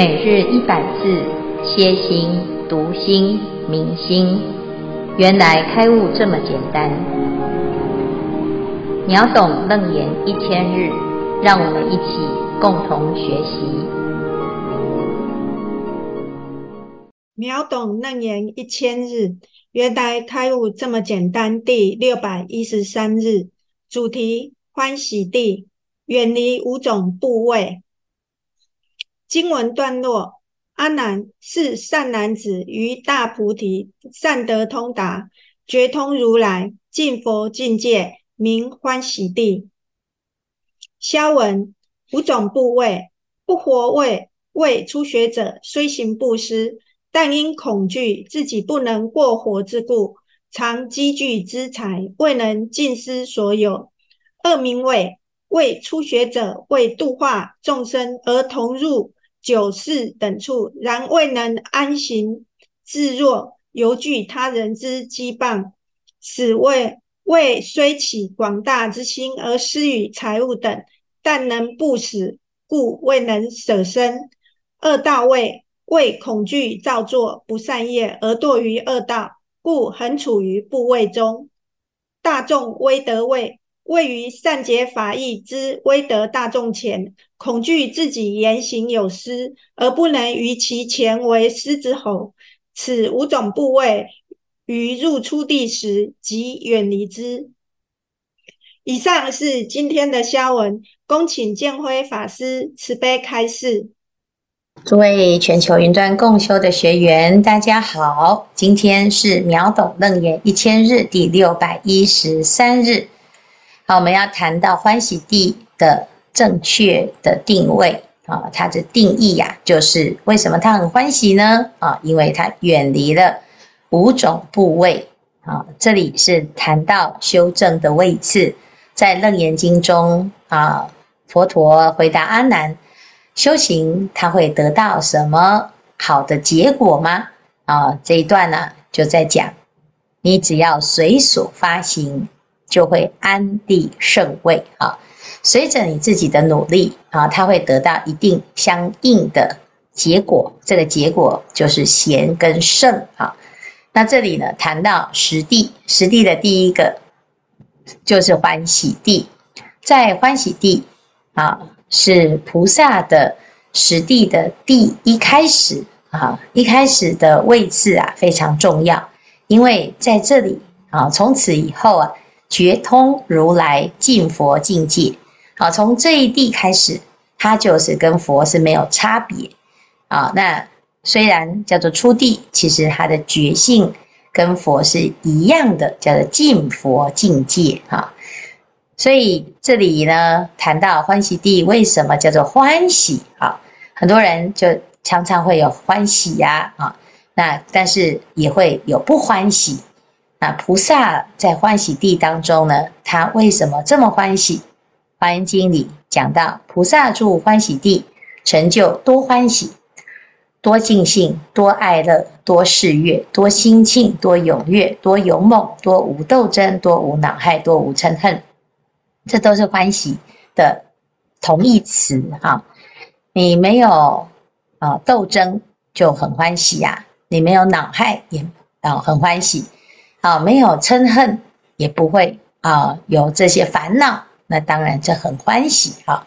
每日一百字，歇心、读心、明心，原来开悟这么简单。秒懂楞严一千日，让我们一起共同学习。秒懂楞严一千日，原来开悟这么简单。第六百一十三日，主题：欢喜地，远离五种部位。经文段落：阿难，是善男子于大菩提，善得通达，觉通如来，尽佛境界，名欢喜地。消文：五种部位，不活位，谓初学者虽行布施，但因恐惧自己不能过活之故，常积聚资财，未能尽施所有。二名位，谓初学者为度化众生而同入。酒肆等处，然未能安行自若，犹惧他人之羁绊，此谓为虽起广大之心而施与财物等，但能不死，故未能舍身。恶道位，为恐惧造作不善业而堕于恶道，故恒处于怖畏中。大众威德位。位于善解法义之威德大众前，恐惧自己言行有失，而不能于其前为狮子吼。此五种部位，于入初地时即远离之。以上是今天的消文，恭请建辉法师慈悲开示。诸位全球云端共修的学员，大家好，今天是秒懂楞严一千日第六百一十三日。好，我们要谈到欢喜地的正确的定位啊，它的定义呀、就是为什么他很欢喜呢？啊，因为他远离了五种部位啊。这里是谈到修正的位置，在《楞严经》中啊，佛陀回答阿难：修行他会得到什么好的结果吗？啊，这一段呢，就在讲，你只要随所发行。就会安地胜位啊！随着你自己的努力啊，它会得到一定相应的结果。这个结果就是贤跟圣啊。那这里呢，谈到十地，十地的第一个就是欢喜地。在欢喜地啊，是菩萨的十地的第一开始啊，一开始的位置啊非常重要，因为在这里啊，从此以后啊。觉通如来尽佛境界，好，从这一地开始，他就是跟佛是没有差别啊。那虽然叫做初地，其实他的觉性跟佛是一样的，叫做尽佛境界啊。所以这里呢，谈到欢喜地，为什么叫做欢喜啊？很多人就常常会有欢喜呀啊，那但是也会有不欢喜。那菩萨在欢喜地当中呢，他为什么这么欢喜？《华严经》里讲到，菩萨住欢喜地，成就多欢喜、多尽兴、多爱乐、多事悦、多心庆、多踊跃、多勇猛、多无斗争、多无恼害、多无嗔恨。这都是欢喜的同义词哈。你没有啊斗争就很欢喜呀，你没有恼害也啊很欢喜。啊，没有嗔恨，也不会啊有这些烦恼，那当然这很欢喜啊。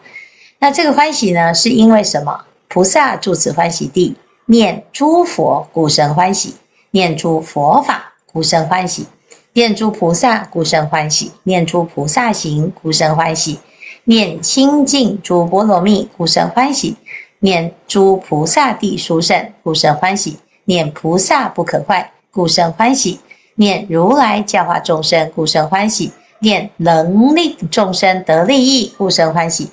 那这个欢喜呢，是因为什么？菩萨住此欢喜地，念诸佛，故生欢喜；念诸佛法，故生欢喜；念诸菩萨，故生欢喜；念诸菩萨行，故生欢喜；念清净诸波罗蜜，故生欢喜；念诸菩萨地殊胜，故生欢喜；念菩萨不可坏，故生欢喜。念如来教化众生，故生欢喜；念能令众生得利益，故生欢喜。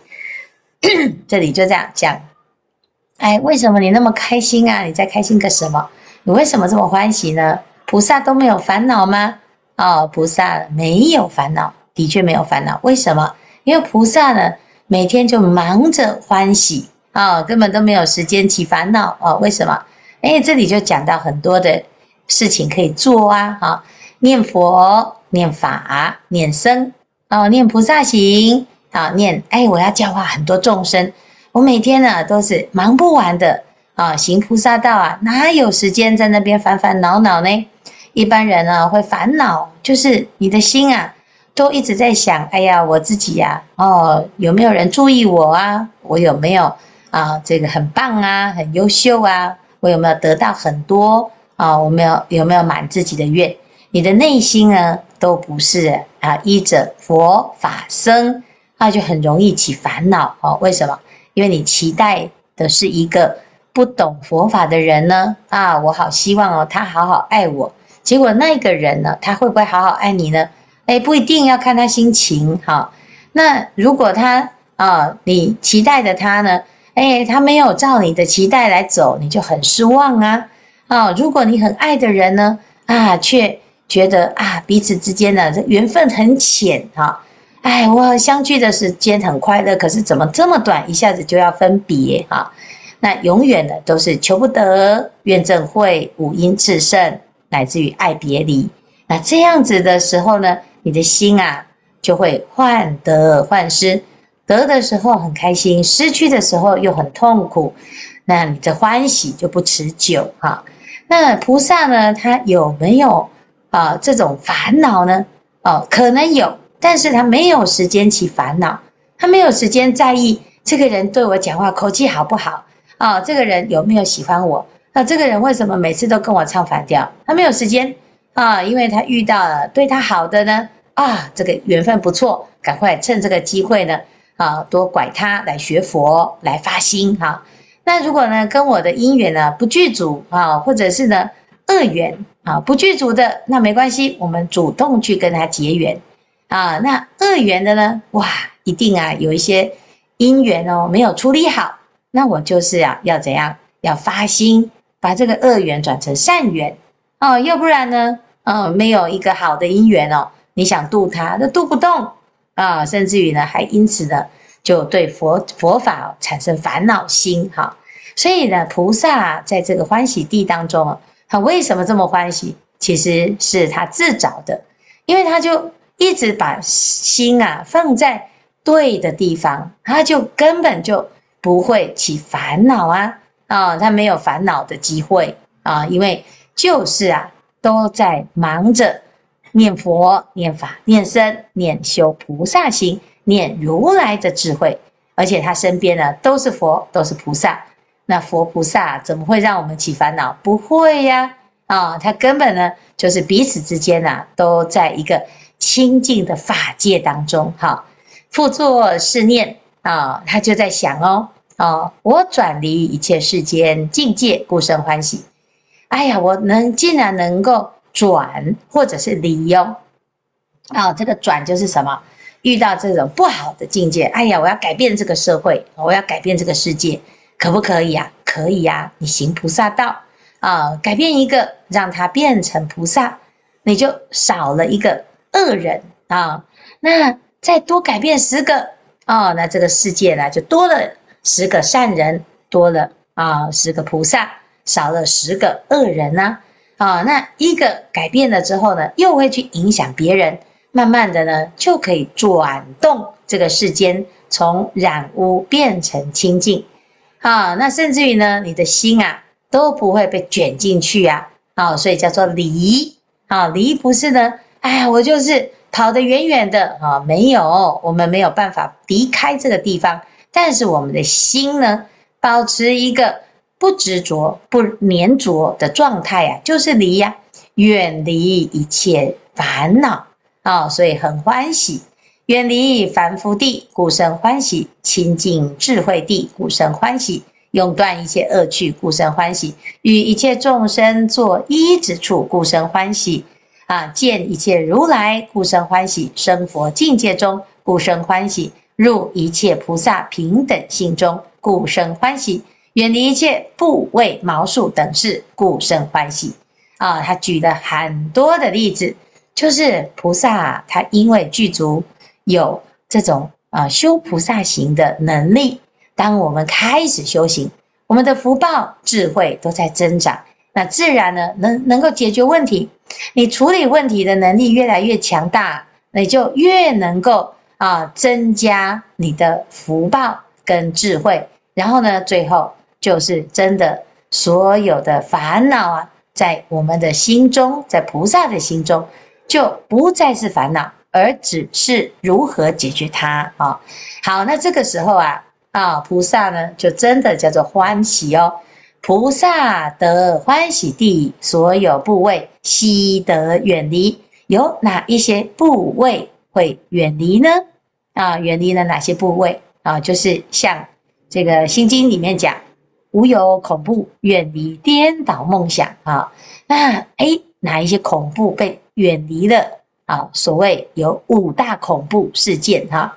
这里就这样讲。哎，为什么你那么开心啊？你在开心个什么？你为什么这么欢喜呢？菩萨都没有烦恼吗？哦，菩萨没有烦恼，的确没有烦恼。为什么？因为菩萨呢，每天就忙着欢喜啊、哦，根本都没有时间起烦恼哦。为什么？哎，这里就讲到很多的。事情可以做啊，啊，念佛、念法、念僧，啊，念菩萨行，啊，念，哎，我要教化很多众生，我每天呢都是忙不完的，啊，行菩萨道啊，哪有时间在那边烦烦恼恼呢？一般人呢会烦恼，就是你的心啊，都一直在想，哎呀，我自己呀，哦，有没有人注意我啊？我有没有啊？这个很棒啊，很优秀啊？我有没有得到很多啊？我们有有没有满自己的愿？你的内心呢，都不是啊，依着佛法僧，那就很容易起烦恼哦。为什么？因为你期待的是一个不懂佛法的人呢？啊，我好希望哦，他好好爱我。结果那个人呢，他会不会好好爱你呢？哎，不一定要看他心情哈。那如果他啊，你期待的他呢，哎，他没有照你的期待来走，你就很失望啊。啊，如果你很爱的人呢，啊，却觉得啊，彼此之间的缘分很浅哈。哎，我相聚的时间很快乐，可是怎么这么短，一下子就要分别哈？那永远的都是求不得，怨憎会，五阴炽盛。乃至于爱别离，那这样子的时候呢，你的心啊就会患得患失，得的时候很开心，失去的时候又很痛苦，那你的欢喜就不持久哈。那菩萨呢，他有没有啊这种烦恼呢？哦，可能有，但是他没有时间起烦恼，他没有时间在意这个人对我讲话口气好不好啊，这个人有没有喜欢我。那这个人为什么每次都跟我唱反调？他没有时间啊，因为他遇到了对他好的呢啊，这个缘分不错，赶快趁这个机会呢啊，多拐他来学佛，来发心哈、那如果呢跟我的因缘呢不具足啊，或者是呢恶缘啊不具足的，那没关系，我们主动去跟他结缘啊。那恶缘的呢，哇，一定啊有一些因缘哦没有处理好，那我就是啊要怎样？要发心。把这个恶缘转成善缘哦，要不然呢，呃，没有一个好的因缘哦，你想度他都度不动啊，甚至于呢，还因此呢，就对佛佛法产生烦恼心哈。所以呢，菩萨在这个欢喜地当中，他为什么这么欢喜？其实是他自找的，因为他就一直把心啊放在对的地方，他就根本就不会起烦恼啊。啊，他没有烦恼的机会啊，因为就是啊，都在忙着念佛、念法、念身、念修菩萨行、念如来的智慧，而且他身边呢都是佛，都是菩萨。那佛菩萨怎么会让我们起烦恼？不会呀！啊，他根本呢就是彼此之间啊，都在一个清净的法界当中。哈，复作是念啊，他就在想哦。哦，我转离一切世间境界，故生欢喜。哎呀，我能竟然能够转，或者是离哦。啊、这个转就是什么？遇到这种不好的境界，哎呀，我要改变这个社会，我要改变这个世界，可不可以啊？可以呀、啊，你行菩萨道啊、改变一个，让他变成菩萨，你就少了一个恶人啊、那再多改变十个哦，那这个世界呢就多了。十个善人多了啊，十个菩萨少了十个恶人呐啊，那一个改变了之后呢，又会去影响别人，慢慢的呢，就可以转动这个世间，从染污变成清净啊。那甚至于呢，你的心啊都不会被卷进去啊啊，所以叫做离啊，离不是呢，哎呀，我就是跑得远远的啊，没有，我们没有办法离开这个地方。但是我们的心呢，保持一个不执着、不粘着的状态呀，就是离呀，远离一切烦恼啊，所以很欢喜。远离凡夫地，故生欢喜；清净智慧地，故生欢喜；永断一切恶趣，故生欢喜；与一切众生作一之处，故生欢喜。啊，见一切如来，故生欢喜；生佛境界中，故生欢喜。入一切菩萨平等性中，故生欢喜；远离一切怖畏毛数等事，故生欢喜。啊，他举了很多的例子，就是菩萨他因为具足有这种啊修菩萨行的能力，当我们开始修行，我们的福报智慧都在增长，那自然呢能能够解决问题。你处理问题的能力越来越强大，你就越能够。啊，增加你的福报跟智慧，然后呢，最后就是真的所有的烦恼啊，在我们的心中，在菩萨的心中，就不再是烦恼，而只是如何解决它啊。好，那这个时候啊，啊，菩萨呢，就真的叫做欢喜哦。菩萨得欢喜地，所有部位悉得远离。有哪一些部位会远离呢？啊，远离了哪些部位啊？就是像这个《心经》里面讲，无有恐怖，远离颠倒梦想啊。那哎，哪一些恐怖被远离了啊？所谓有五大恐怖事件哈。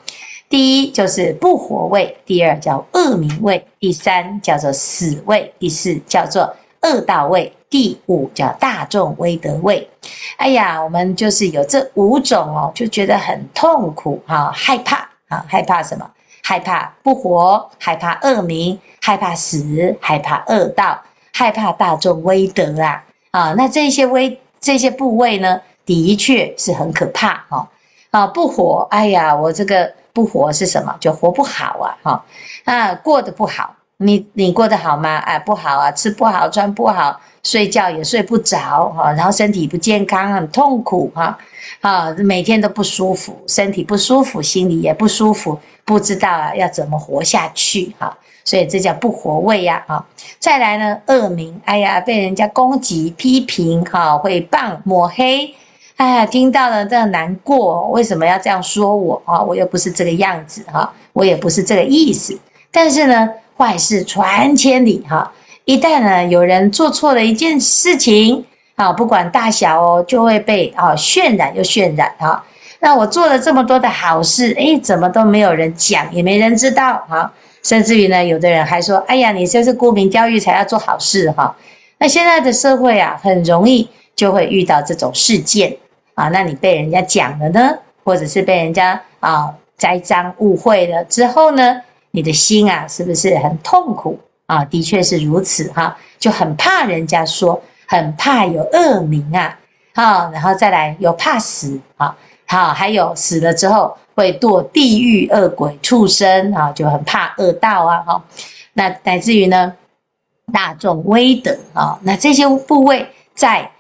第一就是不活位，第二叫恶名位，第三叫做死位，第四叫做恶道位，第五叫大众威德位。哎呀，我们就是有这五种哦，就觉得很痛苦哈，害怕啊，害怕什么？害怕不活，害怕恶名，害怕死，害怕恶道，害怕大众威德啊啊！那这些威这些部位呢，的确是很可怕哈啊！不活，哎呀，我这个。不活是什么？就活不好啊！哈，啊，过得不好。你你过得好吗？哎，不好啊，吃不好，穿不好，睡觉也睡不着，哈，然后身体不健康，很痛苦，哈，啊，每天都不舒服，身体不舒服，心里也不舒服，不知道要怎么活下去，哈，所以这叫不活位呀，啊。再来呢，恶名，哎呀，被人家攻击、批评，哈，诽谤、抹黑。哎呀，听到了，真的难过。为什么要这样说我啊？我又不是这个样子哈，我也不是这个意思。但是呢，坏事传千里哈。一旦呢有人做错了一件事情啊，不管大小哦，就会被啊渲染又渲染哈。那我做了这么多的好事，哎，怎么都没有人讲，也没人知道哈。甚至于呢，有的人还说：“哎呀，你就是沽名钓誉才要做好事哈。”那现在的社会啊，很容易就会遇到这种事件。啊，那你被人家讲了呢，或者是被人家啊栽赃误会了之后呢，你的心啊是不是很痛苦啊？的确是如此哈、就很怕人家说，很怕有恶名啊，好，然后再来有怕死啊，好，还有死了之后会堕地狱恶鬼畜生啊，就很怕恶道啊，哈，那乃至于呢大众威德啊，那这些部位在。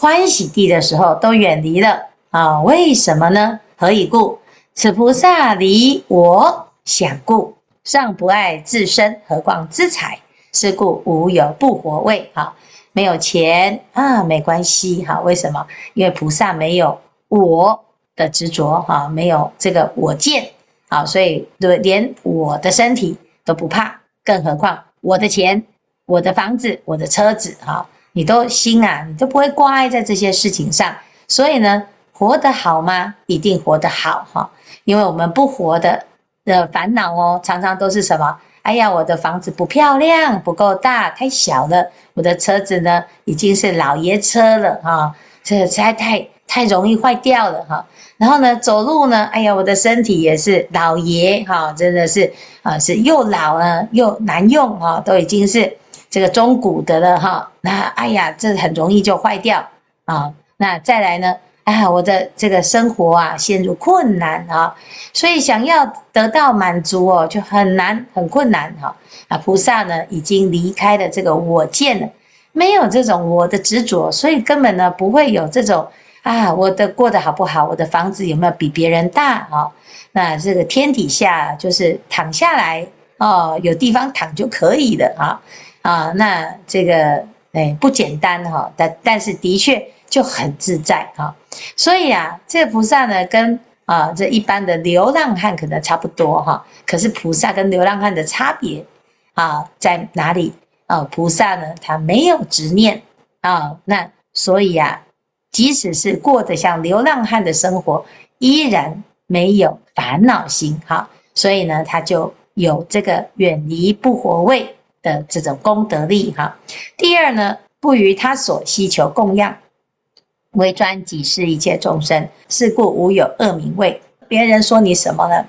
欢喜地的时候都远离了啊？为什么呢？何以故？此菩萨离我想故，尚不爱自身，何况资财？是故无有不活位。哈，没有钱啊，没关系。哈，为什么？因为菩萨没有我的执着，哈，没有这个我见，啊，所以对，连我的身体都不怕，更何况我的钱、我的房子、我的车子，哈。你都心啊，你都不会挂碍在这些事情上，所以呢，活得好吗？一定活得好哈，因为我们不活的的烦恼哦，常常都是什么？哎呀，我的房子不漂亮，不够大，太小了；我的车子呢，已经是老爷车了哈，这实在太太容易坏掉了哈。然后呢，走路呢，哎呀，我的身体也是老爷哈，真的是啊，是又老了又难用哈，都已经是。这个中古的了哈，那哎呀，这很容易就坏掉啊。那再来呢，哎，我的这个生活啊陷入困难啊，所以想要得到满足哦，就很难很困难哈。啊，菩萨呢已经离开了这个我见了，没有这种我的执着，所以根本呢不会有这种啊，我的过得好不好，我的房子有没有比别人大啊？那这个天底下就是躺下来哦，有地方躺就可以了啊。啊，那这个哎不简单哈，但但是的确就很自在哈。所以啊，这个菩萨呢，跟啊这一般的流浪汉可能差不多哈。可是菩萨跟流浪汉的差别啊在哪里啊？菩萨呢，他没有执念啊，那所以啊，即使是过得像流浪汉的生活，依然没有烦恼心哈。所以呢，他就有这个远离不活位。的这种功德力哈。第二呢，不与他所希求供养，为专己是一切众生。是故无有恶名位。别人说你什么呢？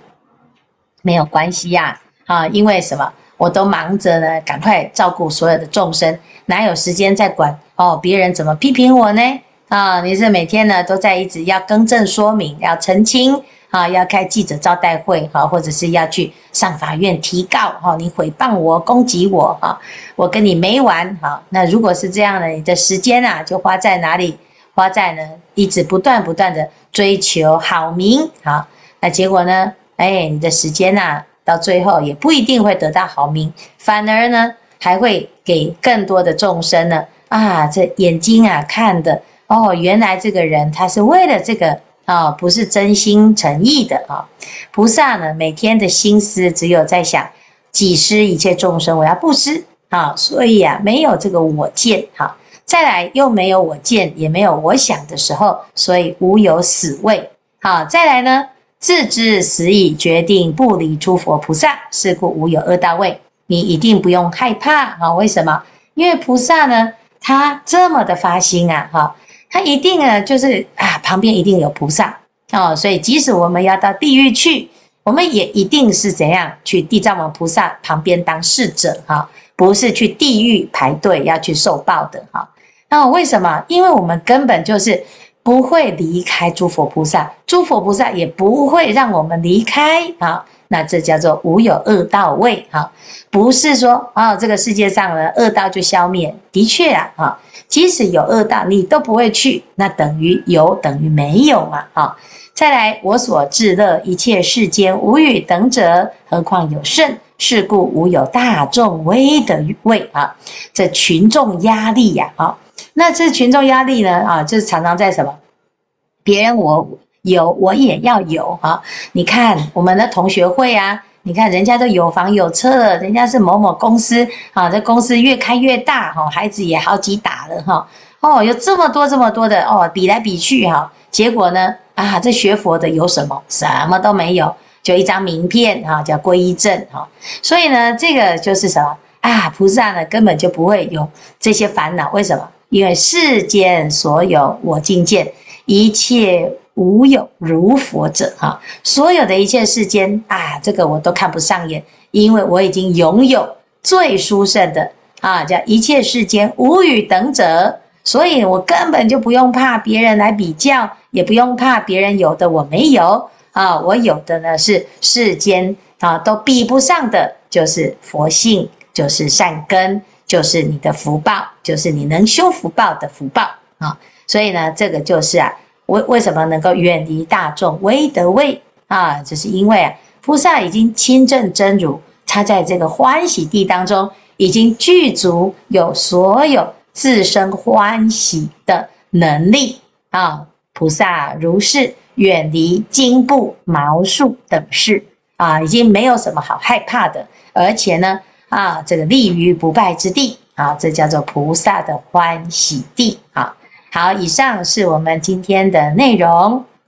没有关系呀，啊，因为什么？我都忙着呢，赶快照顾所有的众生，哪有时间再管哦？别人怎么批评我呢？啊，你是每天呢都在一直要更正说明，要澄清啊，要开记者招待会哈，或者是要去上法院提告哈，你诽谤我、攻击我哈，我跟你没完哈。那如果是这样的，你的时间啊，就花在哪里？花在呢，一直不断不断的追求好名啊。那结果呢？哎，你的时间呐，到最后也不一定会得到好名，反而呢，还会给更多的众生呢啊，这眼睛啊看的哦，原来这个人他是为了这个啊，不是真心诚意的啊。菩萨呢，每天的心思只有在想，济施一切众生，我要布施啊，所以啊，没有这个我见哈，再来又没有我见，也没有我想的时候，所以无有死位。好，再来呢？自知死已，决定不离诸佛菩萨，是故无有恶道位。你一定不用害怕啊！为什么？因为菩萨呢，他这么的发心啊，哈，他一定呢，就是啊，旁边一定有菩萨哦。所以，即使我们要到地狱去，我们也一定是怎样去地藏王菩萨旁边当侍者哈，不是去地狱排队要去受报的哈。那为什么？因为我们根本就是。不会离开诸佛菩萨，诸佛菩萨也不会让我们离开啊。那这叫做无有恶道位哈，不是说啊，这个世界上呢恶道就消灭。的确啊，哈，即使有恶道，你都不会去，那等于有等于没有嘛，哈。再来，我所至乐一切世间无与等者，何况有圣？是故无有大众威德位啊。这群众压力呀，啊。那这群众压力呢？啊，就是常常在什么？别人我有，我也要有啊！你看我们的同学会啊，你看人家都有房有车了，人家是某某公司啊，这公司越开越大哈，孩子也好几打了哈。哦，有这么多这么多的哦，比来比去哈，结果呢啊，这学佛的有什么？什么都没有，就一张名片哈，叫皈依证哈。所以呢，这个就是什么啊？菩萨呢根本就不会有这些烦恼，为什么？因为世间所有我境界，一切无有如佛者哈，所有的一切世间啊，这个我都看不上眼，因为我已经拥有最殊胜的啊，叫一切世间无与等者，所以我根本就不用怕别人来比较，也不用怕别人有的我没有啊，我有的呢是世间啊都比不上的，就是佛性，就是善根。就是你的福报，就是你能修福报的福报啊！所以呢，这个就是啊，为为什么能够远离大众威德位啊？就是因为啊，菩萨已经亲证真如，他在这个欢喜地当中已经具足有所有自身欢喜的能力啊！菩萨如是远离金布毛树等事啊，已经没有什么好害怕的，而且呢。啊，这个立于不败之地啊，这叫做菩萨的欢喜地啊。好，以上是我们今天的内容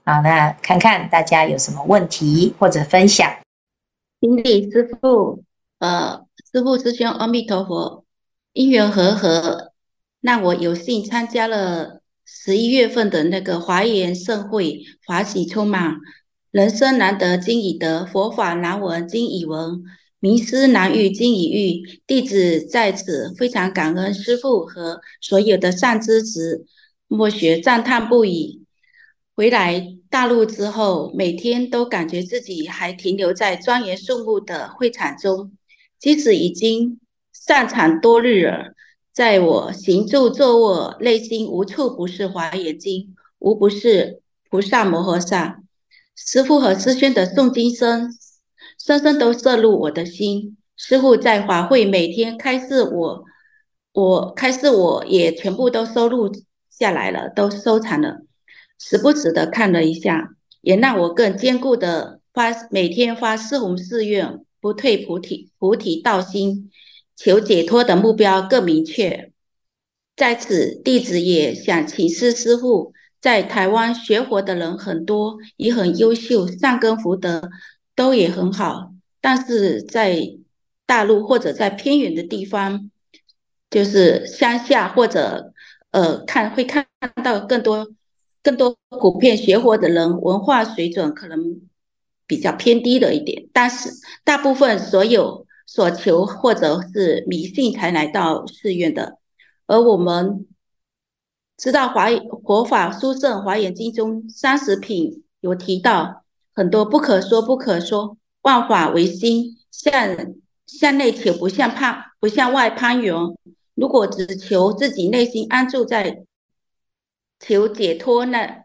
好。那看看大家有什么问题或者分享。顶礼师父，呃，师父师兄，阿弥陀佛。因缘和合，让我有幸参加了十一月份的那个华严盛会，法喜充满，人生难得今已得，佛法难闻今已闻。名师难遇，今已遇。弟子在此非常感恩师父和所有的善知识，默学赞叹不已。回来大陆之后，每天都感觉自己还停留在庄严肃穆的会场中，即使已经上场多日了，在我行住坐卧，内心无处不是华严经，无不是菩萨摩诃萨。师父和师兄的诵经声。深深都摄入我的心。师父在法会每天开示我，我开示我也全部都收录下来了，都收藏了。时不时的看了一下，也让我更坚固的发每天发四弘誓愿，不退菩提菩提道心，求解脱的目标更明确。在此，弟子也想请示师父，在台湾学佛的人很多，也很优秀，善根福德。都也很好，但是在大陆或者在偏远的地方，就是乡下或者呃看会看到更多更多普遍学佛的人，文化水准可能比较偏低了一点。但是大部分所有所求或者是迷信才来到寺院的，而我们知道华佛法书圣华严经中三十品有提到。很多不可说不可说，万法唯心，向向内求，不向攀，不向外攀援。如果只求自己内心安住在求解脱那，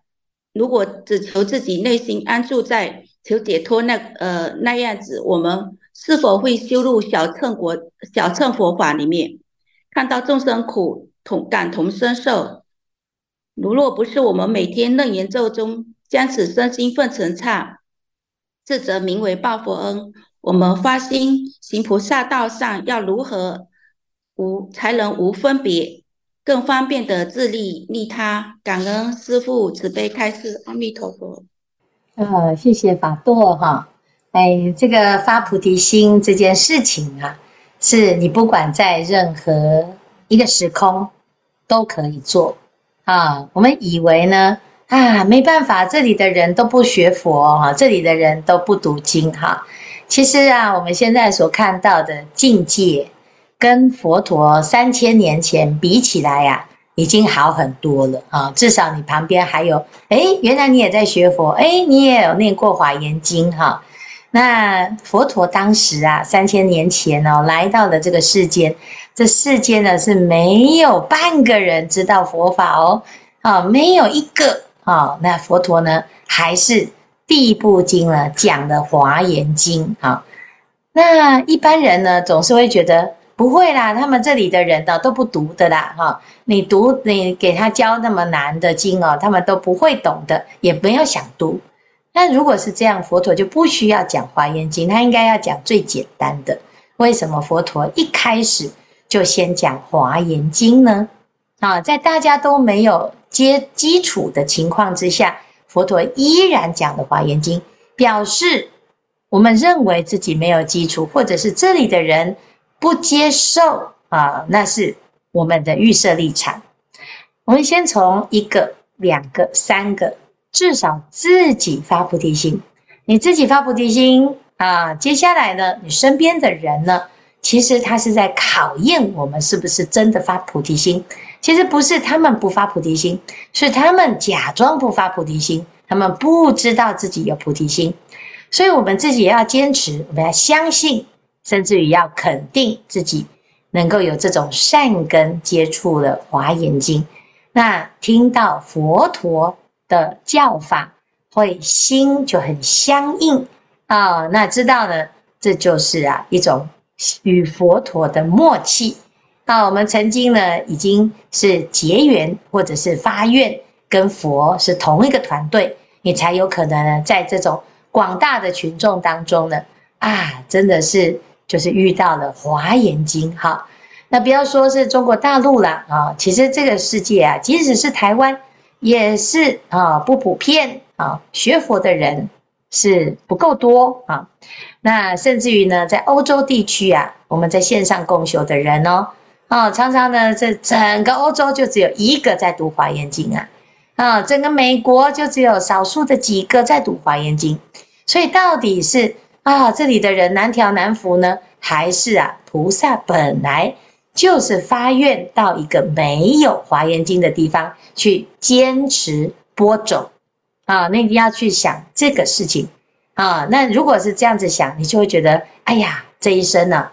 如果只求自己内心安住在求解脱那呃那样子，我们是否会修入小乘国小乘佛法里面，看到众生苦同感同身受？如若不是我们每天楞严咒中将此身心奉成刹，这则名为报佛恩。我们发心行菩萨道上，要如何无才能无分别，更方便的自利利他？感恩师父慈悲开示，阿弥陀佛。呃，谢谢法舵哈。哎，这个发菩提心这件事情啊，是你不管在任何一个时空都可以做。啊，我们以为呢，啊，没办法，这里的人都不学佛哈，这里的人都不读经哈。其实啊，我们现在所看到的境界，跟佛陀三千年前比起来呀，已经好很多了啊。至少你旁边还有，哎，原来你也在学佛，哎，你也有念过《华严经》哈。那佛陀当时啊，三千年前哦，来到了这个世间。这世间呢，是没有半个人知道佛法哦，啊，没有一个啊。那佛陀呢，还是第一部经呢讲的《华严经》啊。那一般人呢，总是会觉得不会啦，他们这里的人呢都不读的啦，哈。你读，你给他教那么难的经哦，他们都不会懂的，也没有想读。那如果是这样，佛陀就不需要讲《华严经》，他应该要讲最简单的。为什么佛陀一开始？就先讲《华严经》呢，啊，在大家都没有接基础的情况之下，佛陀依然讲的《华严经》，表示我们认为自己没有基础，或者是这里的人不接受啊，那是我们的预设立场。我们先从一个、两个、三个，至少自己发菩提心，你自己发菩提心啊，接下来呢，你身边的人呢？其实他是在考验我们是不是真的发菩提心。其实不是他们不发菩提心，是他们假装不发菩提心，他们不知道自己有菩提心。所以，我们自己也要坚持，我们要相信，甚至于要肯定自己能够有这种善根，接触了华严经，那听到佛陀的教法，会心就很相应啊。那知道呢，这就是啊一种。与佛陀的默契，那我们曾经呢，已经是结缘或者是发愿，跟佛是同一个团队，你才有可能呢，在这种广大的群众当中呢，啊，真的是就是遇到了华严经哈。那不要说是中国大陆了啊，其实这个世界啊，即使是台湾，也是啊不普遍啊，学佛的人是不够多啊。那甚至于呢，在欧洲地区啊，我们在线上共修的人哦，啊，常常呢，这整个欧洲就只有一个在读华严经啊，啊，整个美国就只有少数的几个在读华严经，所以到底是啊，这里的人难调难服呢，还是啊，菩萨本来就是发愿到一个没有华严经的地方去坚持播种啊？那你要去想这个事情。啊，那如果是这样子想，你就会觉得，哎呀，这一生呢，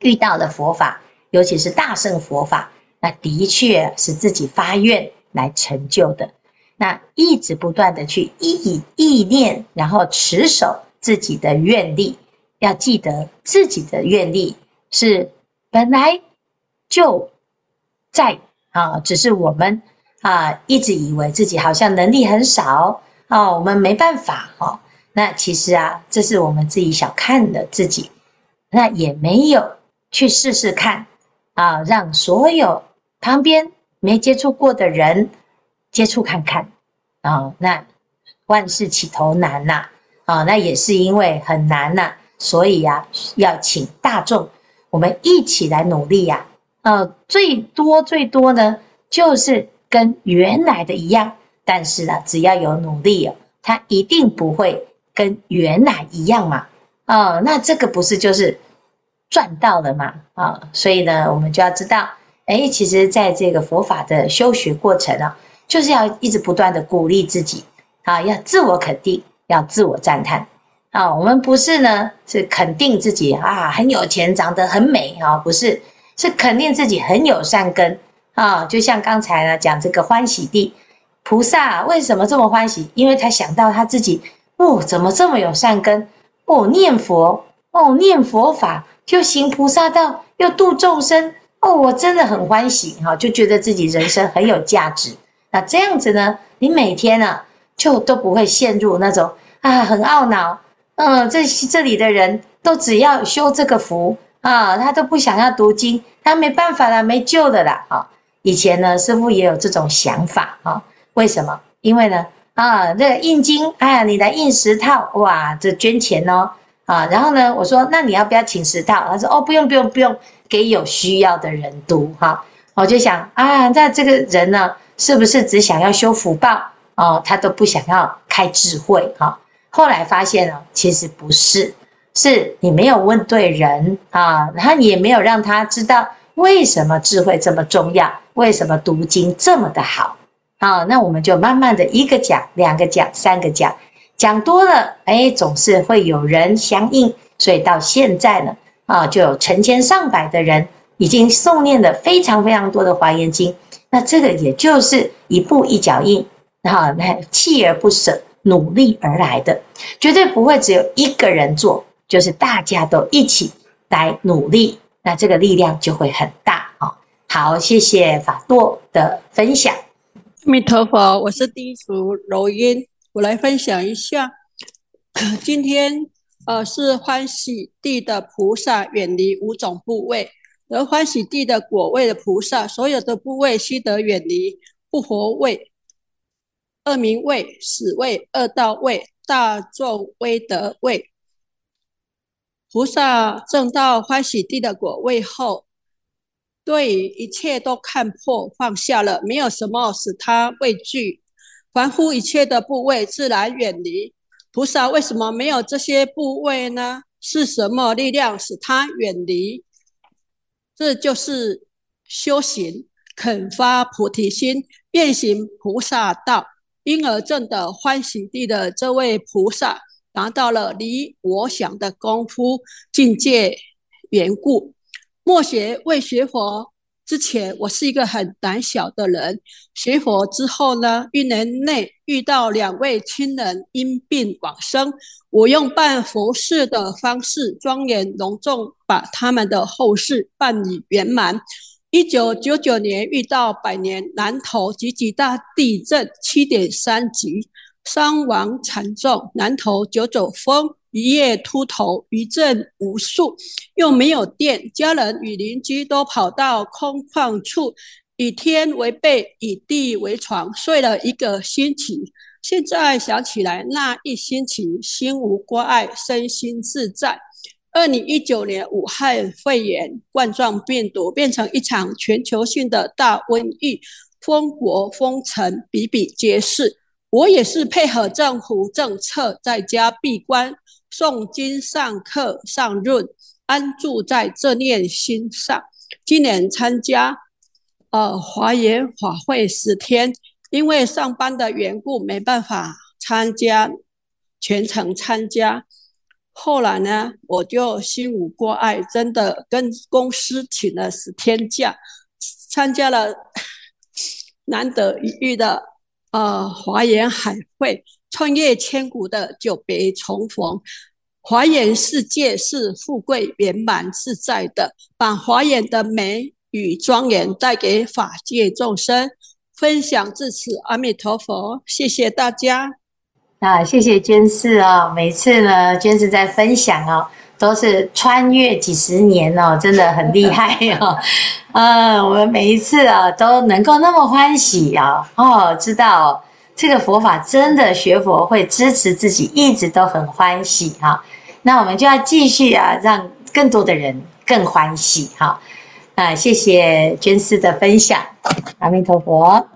遇到了佛法，尤其是大乘佛法，那的确是自己发愿来成就的。那一直不断的去意意念，然后持守自己的愿力，要记得自己的愿力是本来就在啊，只是我们啊一直以为自己好像能力很少啊，我们没办法哈。那其实啊，这是我们自己小看了自己，那也没有去试试看啊，让所有旁边没接触过的人接触看看啊。那万事起头难呐啊，啊那也是因为很难呐，所以呀，要请大众我们一起来努力呀。呃，最多最多呢，就是跟原来的一样，但是啊，只要有努力哦，他一定不会。跟原来一样嘛，啊、哦，那这个不是就是赚到了嘛，啊、所以呢，我们就要知道，哎，其实在这个佛法的修学过程啊，就是要一直不断的鼓励自己，啊，要自我肯定，要自我赞叹啊。我们不是呢，是肯定自己啊很有钱，长得很美啊，不是，是肯定自己很有善根啊。就像刚才呢讲这个欢喜地菩萨为什么这么欢喜？因为他想到他自己哦，怎么这么有善根哦，念佛哦，念佛法就行菩萨道，又度众生哦，我真的很欢喜哈，就觉得自己人生很有价值。那这样子呢，你每天呢、就都不会陷入那种啊很懊恼，嗯，这这里的人都只要修这个福啊，他都不想要读经，他没办法了，没救的啦啊！以前呢，师傅也有这种想法啊，为什么？因为呢啊，这个印经，哎呀，你来印十套，哇，这捐钱哦啊！然后呢，我说那你要不要请十套？他说哦，不用不用不用，给有需要的人读哈。我就想啊，那这个人呢，是不是只想要修福报？哦，他都不想要开智慧哈。后来发现了，其实不是，是你没有问对人啊，然后你也没有让他知道为什么智慧这么重要，为什么读经这么的好。啊，那我们就慢慢的一个讲，两个讲，三个讲，讲多了，哎，总是会有人相应。所以到现在呢，啊，就有成千上百的人已经诵念了非常非常多的华严经。那这个也就是一步一脚印。好，那锲而不舍，努力而来的，绝对不会只有一个人做，就是大家都一起来努力，那这个力量就会很大啊！好，谢谢法舵的分享。阿弥陀佛，我是地主柔音，我来分享一下。今天呃是欢喜地的菩萨远离五种部位，而欢喜地的果位的菩萨，所有的部位悉得远离，不活位。恶名位、死位、恶道位、大众威德位。菩萨证到欢喜地的果位后，对一切都看破放下了，没有什么使他畏惧，凡夫一切的怖畏自然远离。菩萨为什么没有这些怖畏呢？是什么力量使他远离？这就是修行，肯发菩提心，愿行菩萨道。婴儿证的欢喜地的这位菩萨，达到了离我想的功夫境界缘故。末学未学佛之前，我是一个很胆小的人。学佛之后呢，一年内遇到两位亲人因病往生，我用办佛事的方式，庄严隆重把他们的后事办理圆满。一九九九年遇到百年南投集集大地震七点三级，伤亡惨重，南投九九风，一夜秃头，余震无数，又没有电，家人与邻居都跑到空旷处，以天为被，以地为床，睡了一个星期。现在想起来，那一星期心无挂碍，身心自在。二零一九年，武汉肺炎冠状病毒变成一场全球性的大瘟疫，封国封城比比皆是。我也是配合政府政策，在家闭关诵经、上课、上论，安住在这念心上。今年参加呃华严法会十天，因为上班的缘故，没办法参加全程参加。后来呢，我就心无挂碍，真的跟公司请了十天假，参加了难得一遇的呃华严海会，穿越千古的久别重逢。华严世界是富贵圆满自在的，把华严的美与庄严带给法界众生。分享至此，阿弥陀佛，谢谢大家。啊，谢谢娟士哦。每次呢，娟士在分享哦，都是穿越几十年哦，真的很厉害哦。嗯，我们每一次啊，都能够那么欢喜啊，哦，知道哦，这个佛法真的学佛会支持自己，一直都很欢喜哈。那我们就要继续啊，让更多的人更欢喜哈。啊，谢谢娟士的分享，阿弥陀佛。